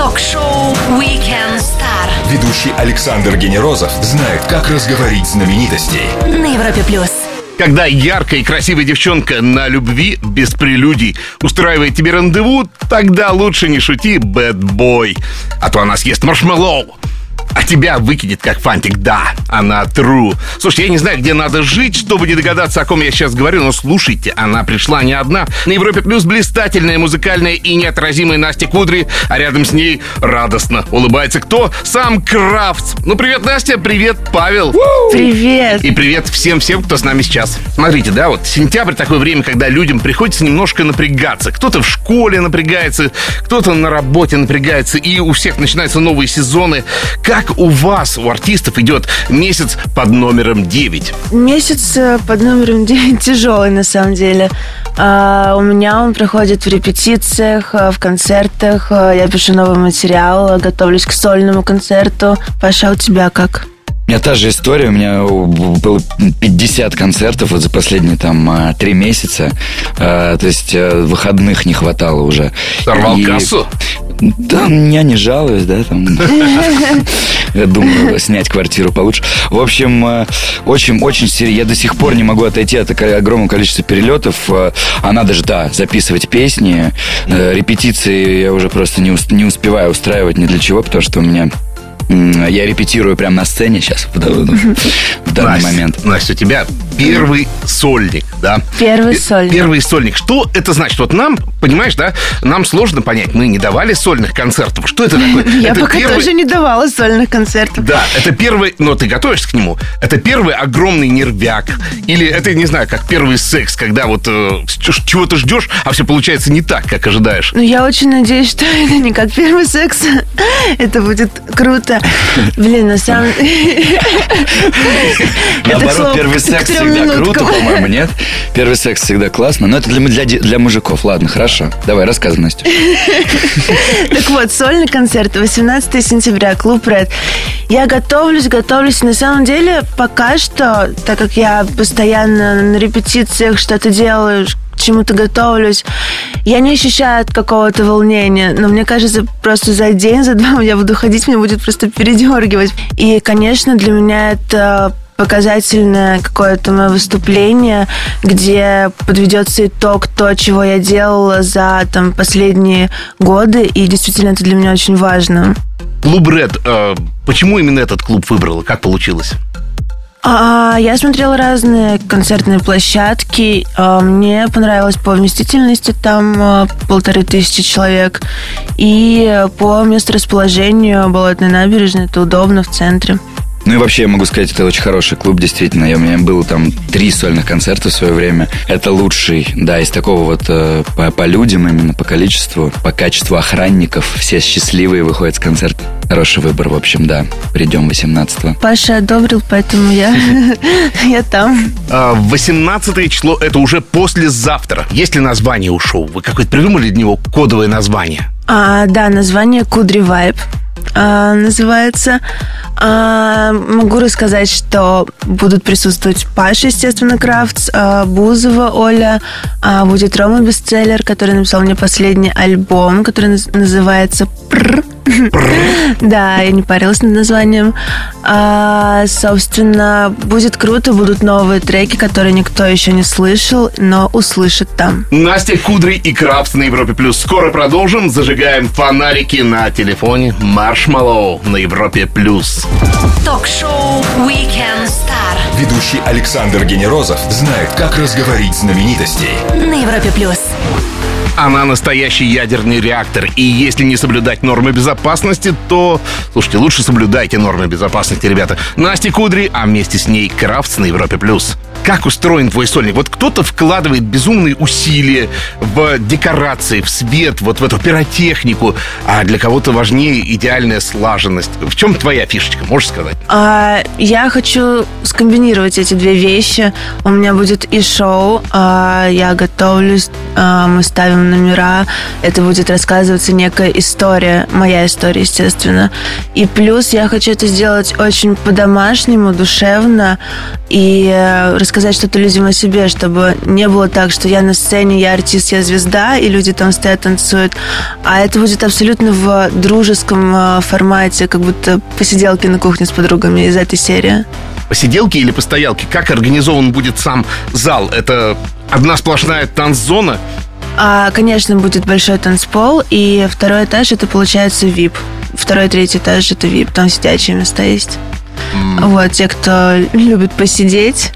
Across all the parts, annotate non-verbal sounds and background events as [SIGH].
Ток-шоу Weekend Star Ведущий Александр Генерозов знает, как разговорить знаменитостей. на Европе плюс. Когда яркая и красивая девчонка на любви без прелюдий устраивает тебе рандеву, тогда лучше не шути, бэтбой. А то она съест маршмеллоу. А тебя выкинет как фантик, да, она true. Слушайте, я не знаю, где надо жить, чтобы не догадаться, о ком я сейчас говорю, но слушайте, она пришла не одна. На Европе Плюс блистательная, музыкальная и неотразимая Настя Кудри, а рядом с ней радостно улыбается кто? Сам Крафтс. Ну, привет, Настя, привет, Павел. Привет! И привет всем-всем, кто с нами сейчас. Смотрите, да, вот сентябрь такое время, когда людям приходится немножко напрягаться. Кто-то в школе напрягается, кто-то на работе напрягается, и у всех начинаются новые сезоны. Как у вас, у артистов, идет месяц под номером 9? Месяц э, под номером 9 [LAUGHS] тяжелый, на самом деле. А, у меня он проходит в репетициях, э, в концертах. э, Я пишу новый материал, готовлюсь к сольному концерту. Паша, а у тебя как? У меня та же история, у меня было 50 концертов вот за последние там а, три месяца, А, то есть э, выходных не хватало уже. Сорвал И- кассу? Да, я не жалуюсь, да, там. [LAUGHS] Я думаю, снять квартиру получше. В общем, э, очень, очень серьезно. Я до сих пор не могу отойти от огромного количества перелетов. Э, А надо же, да, записывать песни. Репетиции я уже просто не, ус- не успеваю устраивать ни для чего, потому что у меня я репетирую прямо на сцене сейчас, в, дан- в данный Настя, момент. Настя, у тебя первый сольник, да? Первый Пе- сольник. Первый сольник. Что это значит? Вот нам, понимаешь, да, нам сложно понять. Мы не давали сольных концертов. Что это такое? [LAUGHS] Я это пока первый- тоже не давала сольных концертов. Да, это первый, но ты готовишься к нему. Это первый огромный нервяк. Или это, не знаю, как первый секс, когда вот э, чего-то ждешь, а все получается не так, как ожидаешь. Ну, я очень надеюсь, что [LAUGHS] это не как первый секс. [LAUGHS] Это будет круто. Блин, на самом [LAUGHS] Наоборот, первый секс всегда круто, по-моему, нет? Первый секс всегда классно, но это для, мужиков. Ладно, хорошо. Давай, рассказывай, Настя. [LAUGHS] Так вот, сольный концерт 18 сентября, клуб Red. Я готовлюсь, готовлюсь. На самом деле, пока что, так как я постоянно на репетициях что-то делаю, чему-то готовлюсь, я не ощущаю от какого-то волнения. Но мне кажется, просто за день, за два [LAUGHS] я буду ходить, меня будет просто передергивать. И, конечно, для меня это показательное какое-то мое выступление, где подведется итог то, чего я делала за там, последние годы, и действительно это для меня очень важно. Клуб Red, э, почему именно этот клуб выбрала? Как получилось? А, я смотрела разные концертные площадки. А, Мне понравилось по вместительности, там а, полторы тысячи человек. И по месторасположению Болотной набережной, это удобно в центре. Ну и вообще, я могу сказать, это очень хороший клуб, действительно. Я, у меня было там три сольных концерта в свое время. Это лучший, да, из такого вот э, по, по людям именно, по количеству, по качеству охранников. Все счастливые выходят с концерта. Хороший выбор, в общем, да. Придем 18-го. Паша одобрил, поэтому я, [LAUGHS] я там. А, 18 число это уже послезавтра. Есть ли название у шоу? Вы какое-то придумали для него кодовое название? А, да, название Кудри Вайб а, называется. А, могу рассказать, что будут присутствовать Паша, естественно, Крафтс, а, Бузова Оля, а, будет Рома Бестселлер, который написал мне последний альбом, который наз- называется «Пр». [LAUGHS] Да, я не парилась над названием. А, собственно, будет круто, будут новые треки, которые никто еще не слышал, но услышит там. Настя Кудри и Крабс на Европе Плюс. Скоро продолжим. Зажигаем фонарики на телефоне. Маршмаллоу на Европе Плюс. Ток-шоу Weekend Star Ведущий Александр Генерозов знает, как разговорить знаменитостей. на Европе плюс. Она настоящий ядерный реактор. И если не соблюдать нормы безопасности, то... Слушайте, лучше соблюдайте нормы безопасности, ребята. Настя Кудри, а вместе с ней Крафтс на Европе+. плюс. Как устроен твой сольник? Вот кто-то вкладывает безумные усилия в декорации, в свет, вот в эту пиротехнику, а для кого-то важнее идеальная слаженность. В чем твоя фишечка, можешь сказать? А, я хочу скомбинировать эти две вещи. У меня будет и шоу, а, я готовлюсь, а, мы ставим номера, это будет рассказываться некая история, моя история, естественно. И плюс я хочу это сделать очень по-домашнему, душевно и э, рассказать рассказать что-то людям о себе, чтобы не было так, что я на сцене, я артист, я звезда, и люди там стоят, танцуют. А это будет абсолютно в дружеском э, формате, как будто посиделки на кухне с подругами из этой серии. Посиделки или постоялки? Как организован будет сам зал? Это одна сплошная танцзона? А, конечно, будет большой танцпол, и второй этаж это получается VIP. Второй, третий этаж это VIP, там сидячие места есть. Вот, те, кто любит посидеть.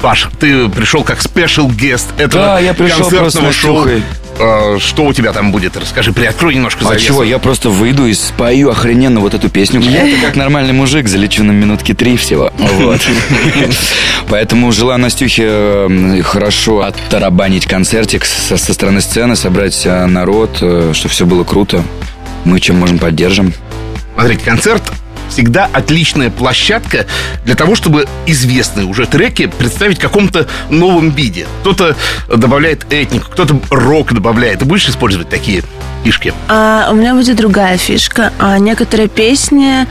Паш, ты пришел как спешл гест этого Да, я пришел концертного шоу. Настюхой. А, Что у тебя там будет? Расскажи, приоткрой немножко А завесу. чего, я просто выйду и спою охрененно вот эту песню. Я как нормальный мужик, залечу на минутки три всего. Вот. [LAUGHS] Поэтому желаю Настюхе э, хорошо оттарабанить концертик со, со стороны сцены, собрать э, народ, чтобы все было круто. Мы чем можем поддержим. Смотрите, концерт всегда отличная площадка для того, чтобы известные уже треки представить в каком-то новом виде. Кто-то добавляет этнику, кто-то рок добавляет. Ты будешь использовать такие фишки? А у меня будет другая фишка. А некоторые песни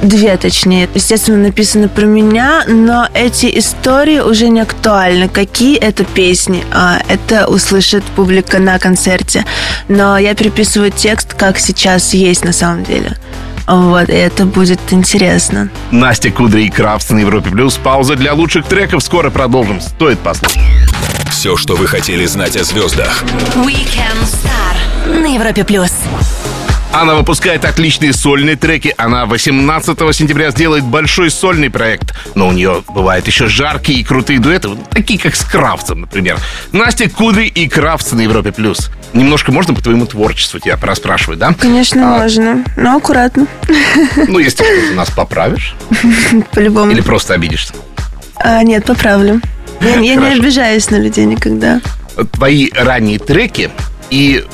Две, точнее, естественно, написаны про меня, но эти истории уже не актуальны. Какие это песни? А, это услышит публика на концерте. Но я переписываю текст, как сейчас есть на самом деле. Вот, и это будет интересно. Настя Кудри и Крафтс на Европе Плюс. Пауза для лучших треков. Скоро продолжим. Стоит послушать. Все, что вы хотели знать о звездах. Weekend Star на Европе плюс. Она выпускает отличные сольные треки. Она 18 сентября сделает большой сольный проект. Но у нее бывают еще жаркие и крутые дуэты, такие как с Крафтсом, например. Настя Кудри и Крафтс на Европе+. плюс. Немножко можно по твоему творчеству тебя проспрашивать, да? Конечно, А, можно, но аккуратно, Ну, если ты нас поправишь. [LAUGHS] по-любому. Или просто обидишься. А, нет, поправлю. Я, я не обижаюсь на людей никогда. Твои ранние треки и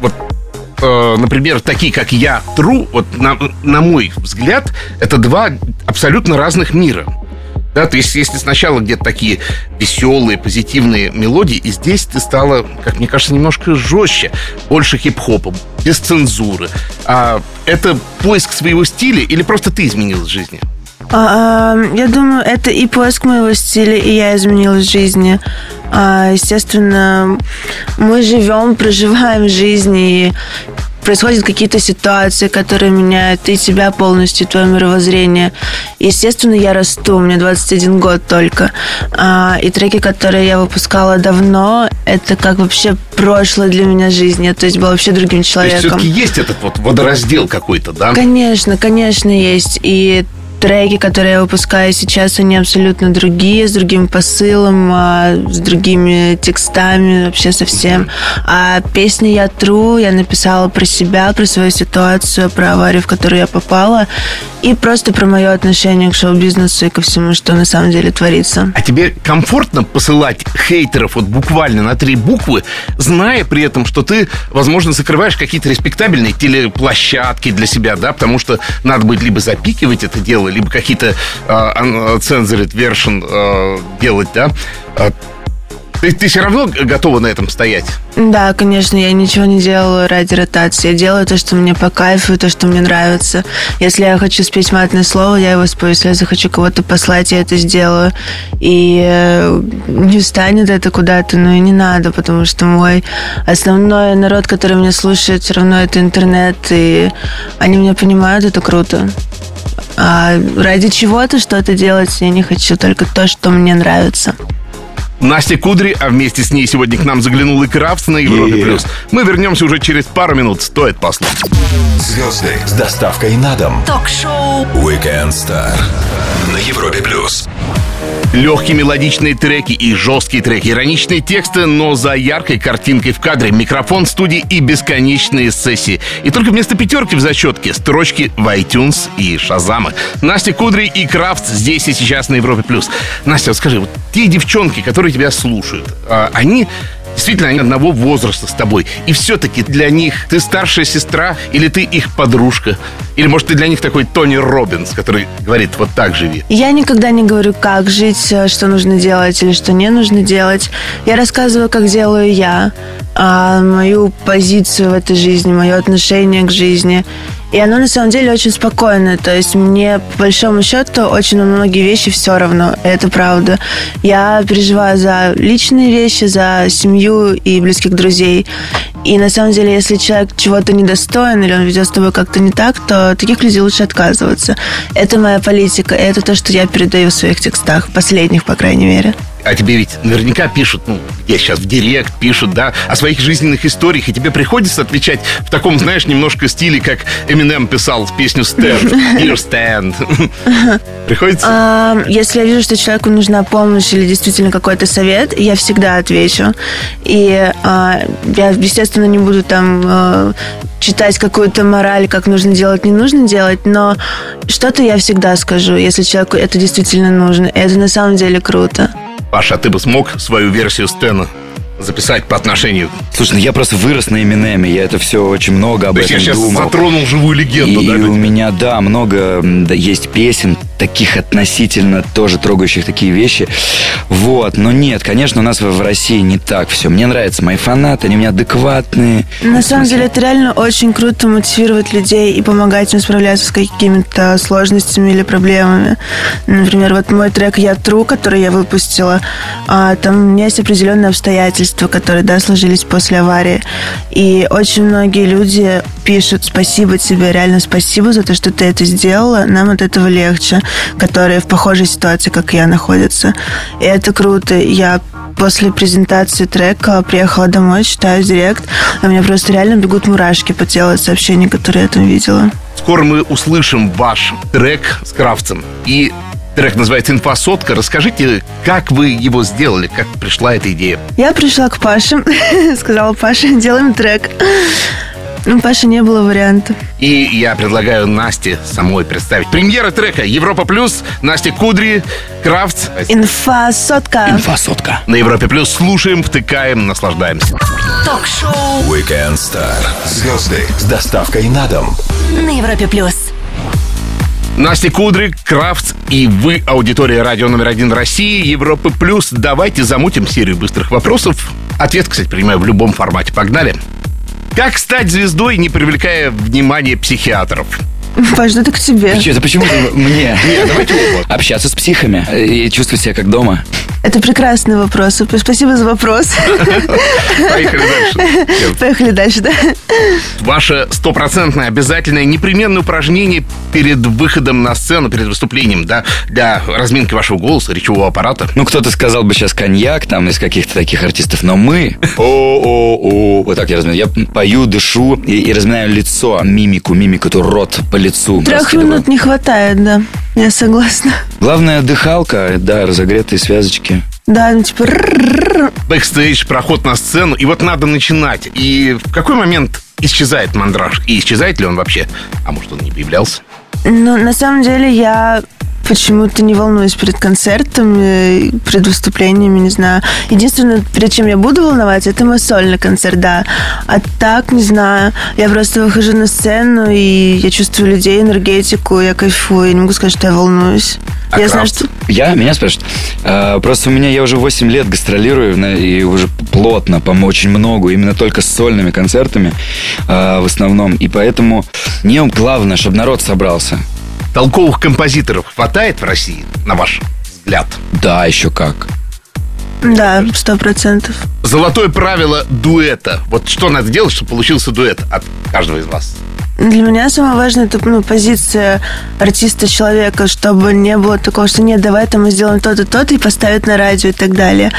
вот э, например, такие, как «Я Тру», вот на, на мой взгляд, это два абсолютно разных мира. Да, то есть, если сначала где-то такие веселые, позитивные мелодии, и здесь ты стала, как мне кажется, немножко жестче, больше хип-хопа, без цензуры. А это поиск своего стиля или просто ты изменилась в жизни? А, а, я думаю, это и поиск моего стиля, и я изменилась в жизни. А, естественно, мы живем, [LAUGHS] проживаем жизнь, и происходят какие-то ситуации, которые меняют и тебя полностью, и твое мировоззрение. Естественно, я расту, мне 21 год только. А, и треки, которые я выпускала давно, это как вообще прошлое для меня жизни. Я, то есть была вообще другим То есть, человеком. все-таки есть этот вот водораздел какой-то, да? Конечно, конечно, есть. И треки, которые я выпускаю сейчас, они абсолютно другие, с другим посылом, а, с другими текстами, вообще совсем. А песни «Я тру» я написала про себя, про свою ситуацию, про аварию, в которую я попала, и просто про мое отношение к шоу-бизнесу и ко всему, что на самом деле творится. А тебе комфортно посылать хейтеров вот буквально на три буквы, зная при этом, что ты, возможно, закрываешь какие-то респектабельные телеплощадки для себя, да, потому что надо будет либо запикивать это дело, либо какие-то э, censored version э, делать, да. А ты, ты все равно готова на этом стоять? Да, конечно, я ничего не делаю ради ротации. Я делаю то, что мне по кайфу, то, что мне нравится. Если я хочу спеть матное слово, я его спою. Если я захочу кого-то послать, я это сделаю. И э, не встанет это куда-то, но и не надо, потому что мой основной народ, который меня слушает, все равно это интернет, и они меня понимают, это круто. А ради чего-то что-то делать я не хочу, только то, что мне нравится. Настя Кудри, а вместе с ней сегодня к нам заглянул и Крафтс на Европе+. Yeah. плюс. Мы вернемся уже через пару минут. Стоит послушать. Звезды с доставкой на дом. Ток-шоу Weekend Star на Европе плюс. Легкие мелодичные треки и жесткие треки, ироничные тексты, но за яркой картинкой в кадре, микрофон в студии и бесконечные сессии. И только вместо пятерки в зачетке строчки в iTunes и Шазама. Настя Кудри и Крафт здесь и сейчас на Европе+. плюс. Настя, вот скажи, вот те девчонки, которые тебя слушают, а, они Действительно, они одного возраста с тобой. И все-таки для них ты старшая сестра или ты их подружка? Или, может, ты для них такой Тони Робинс, который говорит, вот так живи? Я никогда не говорю, как жить, э, что нужно делать или что не нужно делать. Я рассказываю, как делаю я, а, мою позицию в этой жизни, мое отношение к жизни. И оно на самом деле очень спокойное. То есть мне, по большому счету, очень на многие вещи все равно. Это правда. Я переживаю за личные вещи, за семью и близких друзей. И на самом деле, если человек чего-то недостоин или он ведет с тобой как-то не так, то таких людей лучше отказываться. Это моя политика, и это то, что я передаю в своих текстах, последних, по крайней мере. А тебе ведь наверняка пишут, ну, где сейчас в директ пишут, да, о своих жизненных историях, и тебе приходится отвечать в таком, знаешь, немножко стиле, как Eminem писал песню «Stand», «Dear Stand». [LAUGHS] Приходится? А, если я вижу, что человеку нужна помощь или действительно какой-то совет, я всегда отвечу. И а, я, естественно, не буду там а, читать какую-то мораль, как нужно делать, не нужно делать, но что-то я всегда скажу, если человеку это действительно нужно. И это на самом деле круто. Паша, а ты бы смог свою версию Стена записать по отношению. Слушай, ну я просто вырос на Эминеме, я это все очень много об То этом я сейчас думал. затронул живую легенду, и да? у меня, да, много да, есть песен, таких относительно тоже трогающих такие вещи. Вот, но нет, конечно, у нас в России не так все. Мне нравятся мои фанаты, они у меня адекватные. На самом деле это реально очень круто мотивировать людей и помогать им справляться с какими-то сложностями или проблемами. Например, вот мой трек «Я тру», который я выпустила, а, там у меня есть определенные обстоятельства, которые, да, сложились после аварии. И очень многие люди пишут «Спасибо тебе, реально спасибо за то, что ты это сделала, нам от этого легче», которые в похожей ситуации, как я, находятся. И это круто. Я после презентации трека приехала домой, читаю директ, а у меня просто реально бегут мурашки по телу от сообщений, которые я там видела. Скоро мы услышим ваш трек с Кравцем. И трек называется «Инфосотка». Расскажите, как вы его сделали, как пришла эта идея? Я пришла к Паше, [LAUGHS] сказала Паше, делаем трек. Ну, Паше не было вариантов. И я предлагаю Насте самой представить. Премьера трека «Европа плюс», Настя Кудри, Кравц. Инфа сотка. Инфосотка. На Европе плюс слушаем, втыкаем, наслаждаемся. Ток-шоу Weekend Star. Звезды с доставкой на дом. на Европе плюс. Настя Кудрик, Крафтс и вы, аудитория радио номер один России, Европы Плюс. Давайте замутим серию быстрых вопросов. Ответ, кстати, принимаю в любом формате. Погнали. Как стать звездой, не привлекая внимания психиатров? Паш, это к тебе. Почему ты мне? Нет, давайте оба. Общаться с психами и чувствовать себя как дома. Это прекрасный вопрос. Спасибо за вопрос. [LAUGHS] Поехали дальше. [LAUGHS] Поехали дальше, да? Ваше стопроцентное обязательное непременное упражнение перед выходом на сцену, перед выступлением, да, для разминки вашего голоса, речевого аппарата. Ну, кто-то сказал бы сейчас коньяк, там, из каких-то таких артистов, но мы... [LAUGHS] О-о-о. Вот так я разминаю. Я пою, дышу и, и разминаю лицо, мимику, мимику, то рот по лицу. Трех минут не хватает, да. Я согласна. Главное, дыхалка, да, разогретые связочки. Да, ну типа... Бэкстейдж, проход на сцену, и вот надо начинать. И в какой момент исчезает мандраж? И исчезает ли он вообще? А может, он не появлялся? Ну, на самом деле, я почему-то не волнуюсь перед концертами, перед выступлениями, не знаю. Единственное, перед чем я буду волноваться, это мой сольный концерт, да. А так, не знаю, я просто выхожу на сцену, и я чувствую людей, энергетику, я кайфую, я не могу сказать, что я волнуюсь. А я знаю, что... Я? Меня спрашивают? А, просто у меня, я уже 8 лет гастролирую и уже плотно, по очень много, именно только с сольными концертами а, в основном. И поэтому мне главное, чтобы народ собрался. Толковых композиторов хватает в России, на ваш взгляд? Да, еще как. Да, сто процентов. Золотое правило дуэта. Вот что надо делать, чтобы получился дуэт от каждого из вас? Для меня самое важное это ну, позиция артиста человека, чтобы не было такого, что нет, давай там мы сделаем то-то, то-то и поставить на радио и так далее.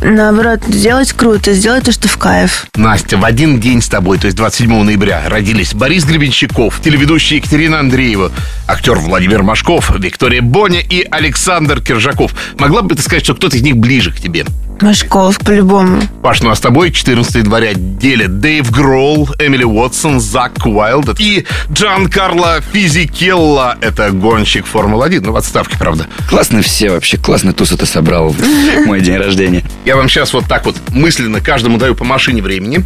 Наоборот, сделать круто, сделать то, что в кайф. Настя, в один день с тобой, то есть 27 ноября, родились Борис Гребенщиков, телеведущая Екатерина Андреева, актер Владимир Машков, Виктория Боня и Александр Киржаков. Могла бы ты сказать, что кто-то из них ближе к тебе? Машков, по-любому. Паш, ну а с тобой 14 января делят Дэйв Гролл, Эмили Уотсон, Зак Уайлд и Джан Карло Физикелла. Это гонщик Формулы-1, ну в отставке, правда. Классно все вообще, классно туса ты собрал в мой день рождения. Я вам сейчас вот так вот мысленно каждому даю по машине времени.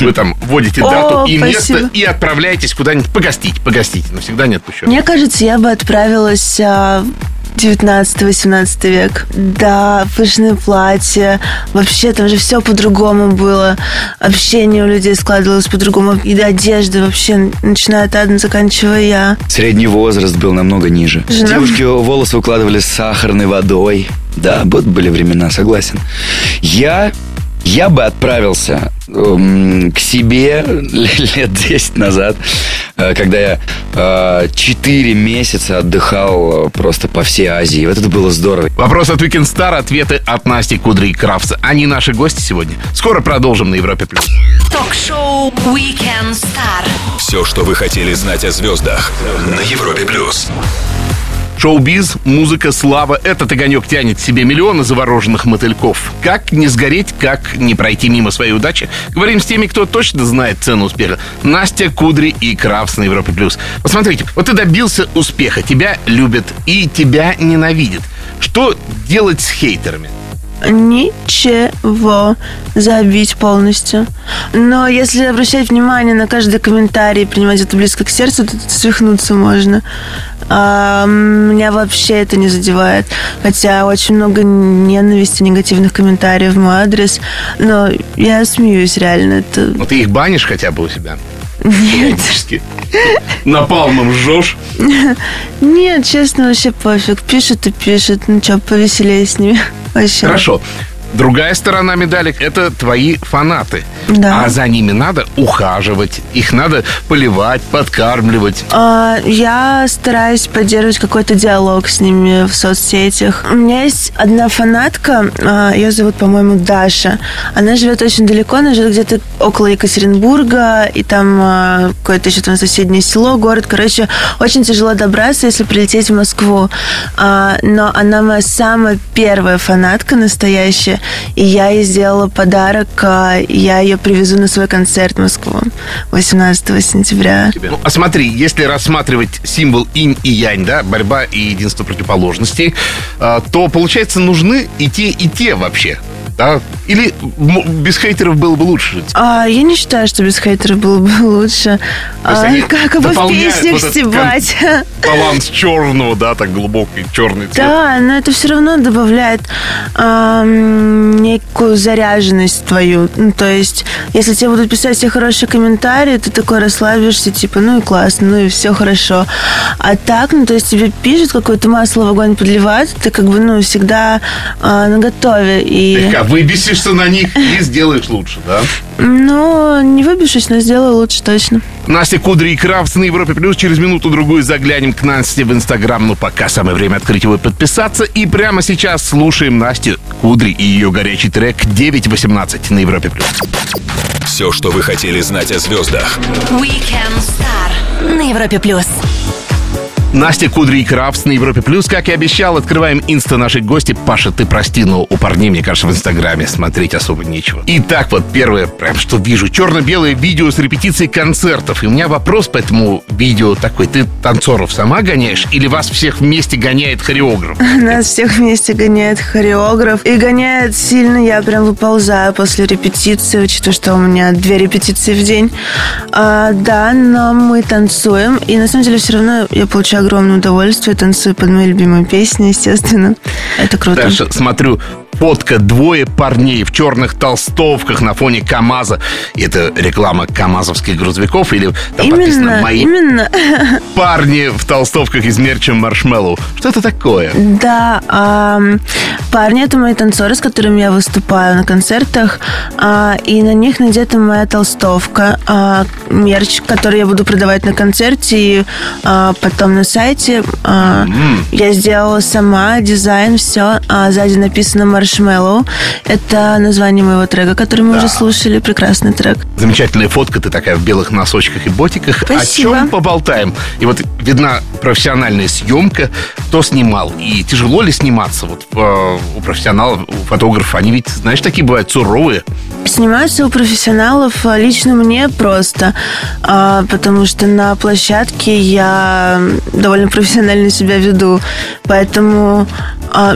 Вы там вводите О, дату и спасибо. место и отправляетесь куда-нибудь погостить. Погостить, но всегда не отпущу. Мне кажется, я бы отправилась а, 19-18 век. Да, пышные платья. Вообще там же все по-другому было. Общение у людей складывалось по-другому. И одежда вообще, начиная от Адна, заканчивая я. Средний возраст был намного ниже. Жена. Девушки волосы укладывали с сахарной водой. Да, вот были времена, согласен. Я я бы отправился эм, к себе [LAUGHS] лет 10 назад, когда я э, 4 месяца отдыхал э, просто по всей Азии. Вот это было здорово. Вопрос от Weekend Star, ответы от Насти Кудри и Крафтса. Они наши гости сегодня. Скоро продолжим на Европе+. плюс. Ток-шоу Weekend Star. Все, что вы хотели знать о звездах на Европе плюс. Шоу-биз, музыка, слава – этот огонек тянет себе миллионы завороженных мотыльков. Как не сгореть, как не пройти мимо своей удачи? Говорим с теми, кто точно знает цену успеха. Настя, Кудри и Крафс на Европе+. плюс. Посмотрите, вот ты добился успеха, тебя любят и тебя ненавидят. Что делать с хейтерами? Ничего. Забить полностью. Но если обращать внимание на каждый комментарий и принимать это близко к сердцу, то тут свихнуться можно. А, меня вообще это не задевает. Хотя очень много ненависти, негативных комментариев в мой адрес. Но я смеюсь реально. Это... Ну, ты их банишь хотя бы у себя? Нет. Напалмом жжешь? Нет, честно, вообще пофиг. Пишет и пишет. Ну что, повеселее с ними. Вообще. Хорошо. Другая сторона медали – это твои фанаты. Да. А за ними надо ухаживать, их надо поливать, подкармливать. А, Я стараюсь поддерживать какой-то диалог с ними в соцсетях. У меня есть одна фанатка, а, ее зовут, по-моему, Даша. Она живет очень далеко, она живет где-то около Екатеринбурга, и там а, какое-то еще там соседнее село, город. Короче, очень тяжело добраться, если прилететь в Москву. Но она моя самая первая фанатка настоящая, и я ей сделала подарок, а, я ее привезу на свой концерт в Москву 18 сентября. Ну, а смотри, если рассматривать символ инь и янь, да, борьба и единство противоположностей, а, то, получается, нужны и те, и те вообще. Да? Или без хейтеров было бы лучше? А, я не считаю, что без хейтеров было бы [LAUGHS] лучше. А, как бы в песнях вот стебать. [LAUGHS] Баланс черного, да, так глубокий черный цвет. Да, но это все равно добавляет ам, некую заряженность твою. Ну, то есть, если тебе будут писать все хорошие комментарии, ты такой расслабишься, типа, ну и классно, ну и все хорошо. А так, ну, то есть тебе пишут, какое-то масло в огонь подливают, ты как бы, ну, всегда а, наготове. И, Слегка выбесишься на них и сделаешь лучше, да? ну, не выбившись, но сделаю лучше точно. Настя Кудри и Крафтс на Европе Плюс. Через минуту-другую заглянем к Насте в Инстаграм. Ну, пока самое время открыть его и подписаться. И прямо сейчас слушаем Настю Кудри и ее горячий трек 9.18 на Европе Плюс. Все, что вы хотели знать о звездах Weekend Star на Европе плюс. Настя Кудри и Крафтс на Европе Плюс. Как и обещал, открываем инста нашей гости. Паша, ты прости, но у парней, мне кажется, в Инстаграме смотреть особо нечего. Итак, вот первое, прям что вижу. Черно-белое видео с репетицией концертов. И у меня вопрос по этому видео такой. Ты танцоров сама гоняешь или вас всех вместе гоняет хореограф? [LAUGHS] Нас всех вместе гоняет хореограф. И гоняет сильно, я прям выползаю после репетиции, учитывая, что у меня две репетиции в день. А, да, но мы танцуем. И на самом деле все равно я получаю огромное удовольствие. Танцую под мои любимые песни, естественно. Это круто. Дальше смотрю, фотка двое парней в черных толстовках на фоне КАМАЗа. Это реклама КАМАЗовских грузовиков или там написано Именно, «Мои именно. парни в толстовках из мерча Marshmallow». Что это такое? Да, ам, парни это мои танцоры, с которыми я выступаю на концертах, а, и на них надета моя толстовка, а, мерч, который я буду продавать на концерте и а, потом на сайте. А, Я сделала сама дизайн, все, а сзади написано Marshmallow. Это название моего трека, который мы уже слушали, прекрасный трек. Замечательная фотка, ты такая в белых носочках и ботиках. Спасибо. О чем поболтаем? И вот видна профессиональная съемка, кто снимал, и тяжело ли сниматься вот э, у профессионалов, у фотографов? Они ведь, знаешь, такие бывают суровые. Сниматься у профессионалов а, лично мне просто, а, потому что на площадке я довольно профессионально себя веду, поэтому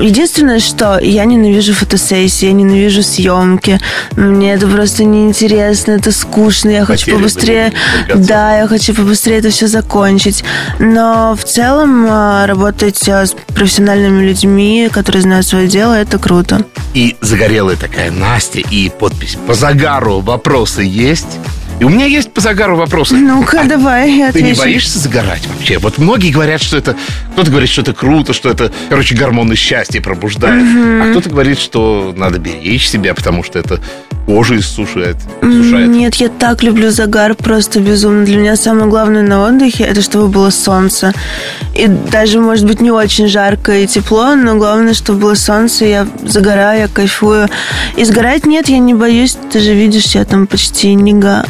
Единственное, что я ненавижу фотосессии, я ненавижу съемки. Мне это просто неинтересно, это скучно. Я хочу Хотели бы побыстрее... Да, я хочу побыстрее это все закончить. Но в целом а, работать а, с профессиональными людьми, которые знают свое дело, это круто. И загорелая такая Настя, и подпись «По загару вопросы есть?» И у меня есть по загару вопросы. Ну-ка, давай, я Ты не отвечу. боишься загорать вообще? Вот многие говорят, что это... Кто-то говорит, что это круто, что это, короче, гормоны счастья пробуждает. А кто-то говорит, что надо беречь себя, потому что это кожу иссушает. иссушает. Нет, я так люблю загар, просто безумно. Для меня самое главное на отдыхе это чтобы было солнце. И даже, может быть, не очень жарко и тепло, но главное, чтобы было солнце, я загораю, я кайфую. И сгорать нет, я не боюсь, ты же видишь, я там почти нега.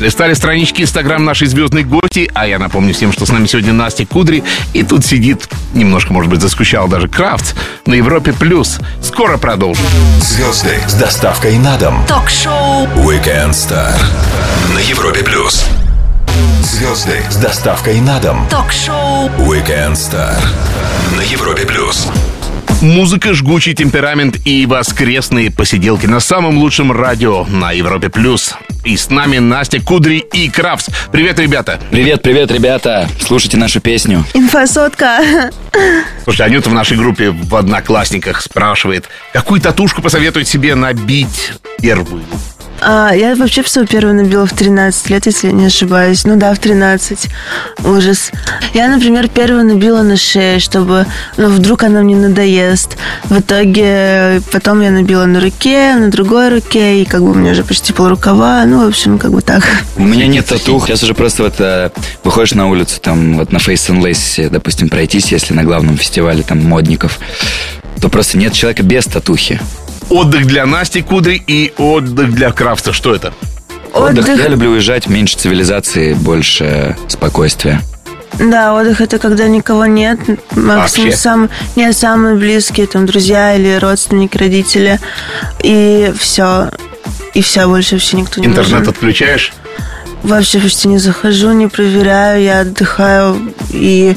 Листали странички Инстаграм нашей звездной гости, а я напомню всем, что с нами сегодня Настя Кудри, и тут сидит, немножко, может быть, заскучал даже Крафтс на Европе+. плюс. Скоро продолжим. Звезды с доставкой на дом. Ток-шоу Weekend Star на Европе плюс. Звезды с доставкой на дом. Ток-шоу Weekend Star на Европе плюс. Музыка, жгучий темперамент и воскресные посиделки на самом лучшем радио на Европе+. плюс. И с нами Настя Кудри и Крафтс. Привет, ребята. Привет, привет, ребята. Слушайте нашу песню. Инфосотка. Слушай, Анюта в нашей группе в Одноклассниках спрашивает, какую татушку посоветует себе набить первую? А, я вообще свою первую набила в 13 лет, если не ошибаюсь. Ну да, в 13. Ужас. Я, например, первую набила на шее, чтобы, ну, вдруг она мне надоест. В итоге потом я набила на руке, на другой руке, и как бы у меня уже почти полрукава. Ну, в общем, как бы так. У меня нет татух. Сейчас уже просто вот э, выходишь на улицу, там вот на Face and Lace, допустим, пройтись, если на главном фестивале там модников, то просто нет человека без татухи. Отдых для Насти Кудри и отдых для Крафтса. Что это? Отдых. Отдых. Я люблю уезжать, меньше цивилизации, больше спокойствия. Да, отдых это когда никого нет. Максимум Вообще? сам, не самые близкие, там, друзья или родственники, родители. И все. И все, больше вообще никто не Интернет нужен. отключаешь? Вообще почти не захожу, не проверяю, я отдыхаю и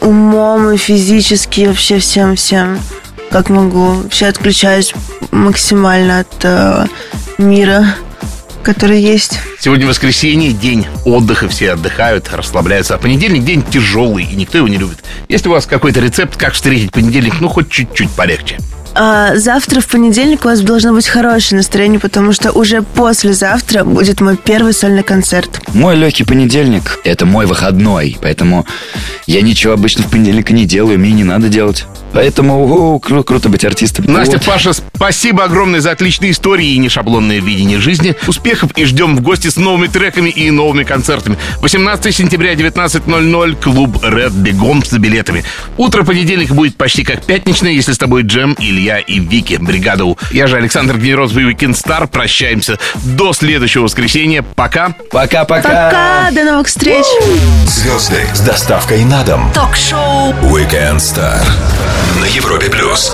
умом, и физически, вообще всем-всем, как могу. Вообще отключаюсь максимально от э, мира, который есть. Сегодня воскресенье, день отдыха, все отдыхают, расслабляются. А понедельник день тяжелый, и никто его не любит. Есть у вас какой-то рецепт, как встретить понедельник, ну, хоть чуть-чуть полегче? А завтра в понедельник у вас должно быть хорошее настроение, потому что уже послезавтра будет мой первый сольный концерт. Мой легкий понедельник – это мой выходной, поэтому я ничего обычно в понедельник не делаю, мне не надо делать. Поэтому о, кру- круто быть артистом. Настя, Вот. Паша, спасибо огромное за отличные истории и нешаблонное видение жизни. Успехов и ждем в гости с новыми треками и новыми концертами. 18 сентября, 19.00, клуб Red Бегом за билетами. Утро понедельника будет почти как пятничное, если с тобой Джем, Илья и Вики. Бригада У. Я же Александр Генероз, вы Weekend Star. Прощаемся до следующего воскресенья. Пока. Пока-пока. Пока, до новых встреч! Звезды с доставкой на дом. Ток-шоу Weekend Star на Европе плюс.